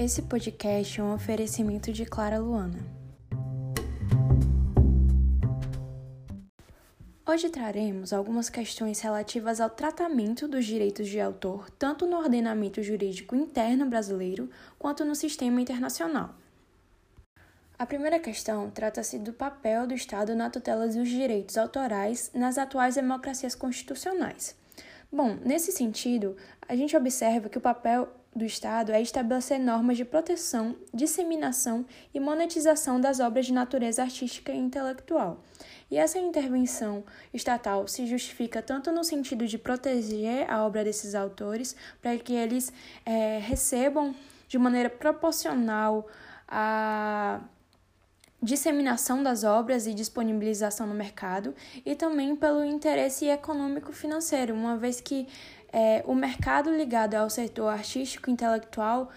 Esse podcast é um oferecimento de Clara Luana. Hoje traremos algumas questões relativas ao tratamento dos direitos de autor, tanto no ordenamento jurídico interno brasileiro quanto no sistema internacional. A primeira questão trata-se do papel do Estado na tutela dos direitos autorais nas atuais democracias constitucionais. Bom, nesse sentido, a gente observa que o papel do Estado é estabelecer normas de proteção, disseminação e monetização das obras de natureza artística e intelectual. E essa intervenção estatal se justifica tanto no sentido de proteger a obra desses autores, para que eles é, recebam de maneira proporcional a disseminação das obras e disponibilização no mercado, e também pelo interesse econômico financeiro, uma vez que é, o mercado ligado ao setor artístico intelectual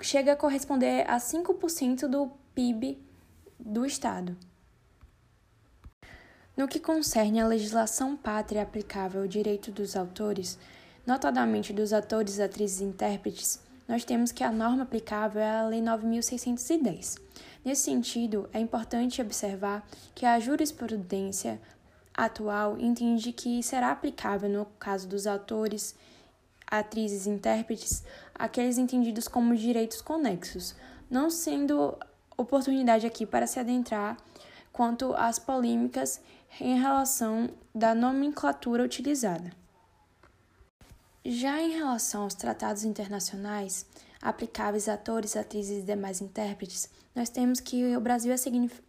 chega a corresponder a 5% do PIB do Estado. No que concerne à legislação pátria aplicável ao direito dos autores, notadamente dos atores, atrizes e intérpretes, nós temos que a norma aplicável é a Lei 9610. Nesse sentido, é importante observar que a jurisprudência atual entende que será aplicável no caso dos autores, atrizes e intérpretes aqueles entendidos como direitos conexos, não sendo oportunidade aqui para se adentrar quanto às polêmicas em relação da nomenclatura utilizada. Já em relação aos tratados internacionais, aplicáveis a atores, atrizes e demais intérpretes, nós temos que o Brasil é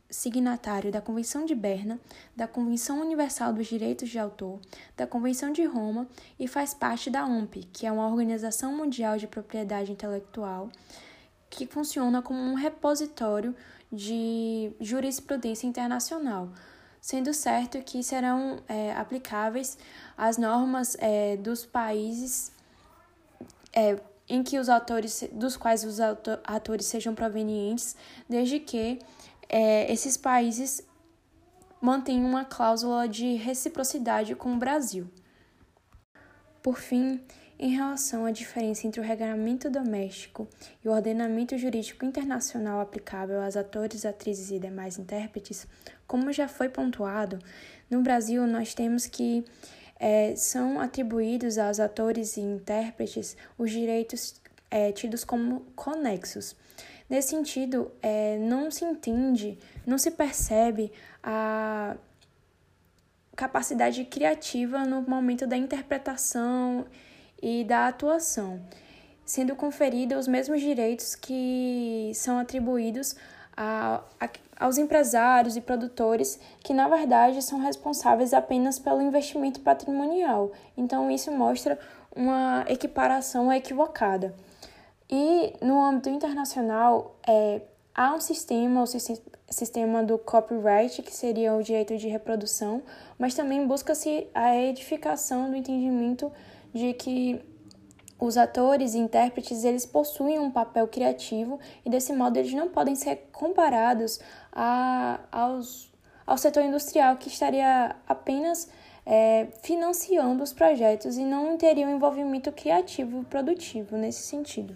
signatário da Convenção de Berna, da Convenção Universal dos Direitos de Autor, da Convenção de Roma e faz parte da OMP, que é uma Organização Mundial de Propriedade Intelectual, que funciona como um repositório de jurisprudência internacional, sendo certo que serão é, aplicáveis as normas é, dos países é, em que os autores, dos quais os atores sejam provenientes, desde que é, esses países mantenham uma cláusula de reciprocidade com o Brasil. Por fim, em relação à diferença entre o regulamento doméstico e o ordenamento jurídico internacional aplicável aos atores, atrizes e demais intérpretes, como já foi pontuado, no Brasil nós temos que é, são atribuídos aos atores e intérpretes os direitos é, tidos como conexos. Nesse sentido, é, não se entende, não se percebe a capacidade criativa no momento da interpretação e da atuação, sendo conferidos os mesmos direitos que são atribuídos a, a, aos empresários e produtores que, na verdade, são responsáveis apenas pelo investimento patrimonial. Então, isso mostra uma equiparação equivocada. E no âmbito internacional, é, há um sistema, o sistema do copyright, que seria o direito de reprodução, mas também busca-se a edificação do entendimento de que os atores e intérpretes eles possuem um papel criativo e desse modo eles não podem ser comparados a, aos, ao setor industrial que estaria apenas é, financiando os projetos e não teria um envolvimento criativo e produtivo nesse sentido.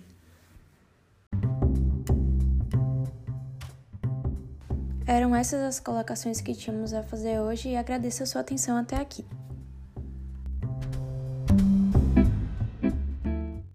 Eram essas as colocações que tínhamos a fazer hoje e agradeço a sua atenção até aqui.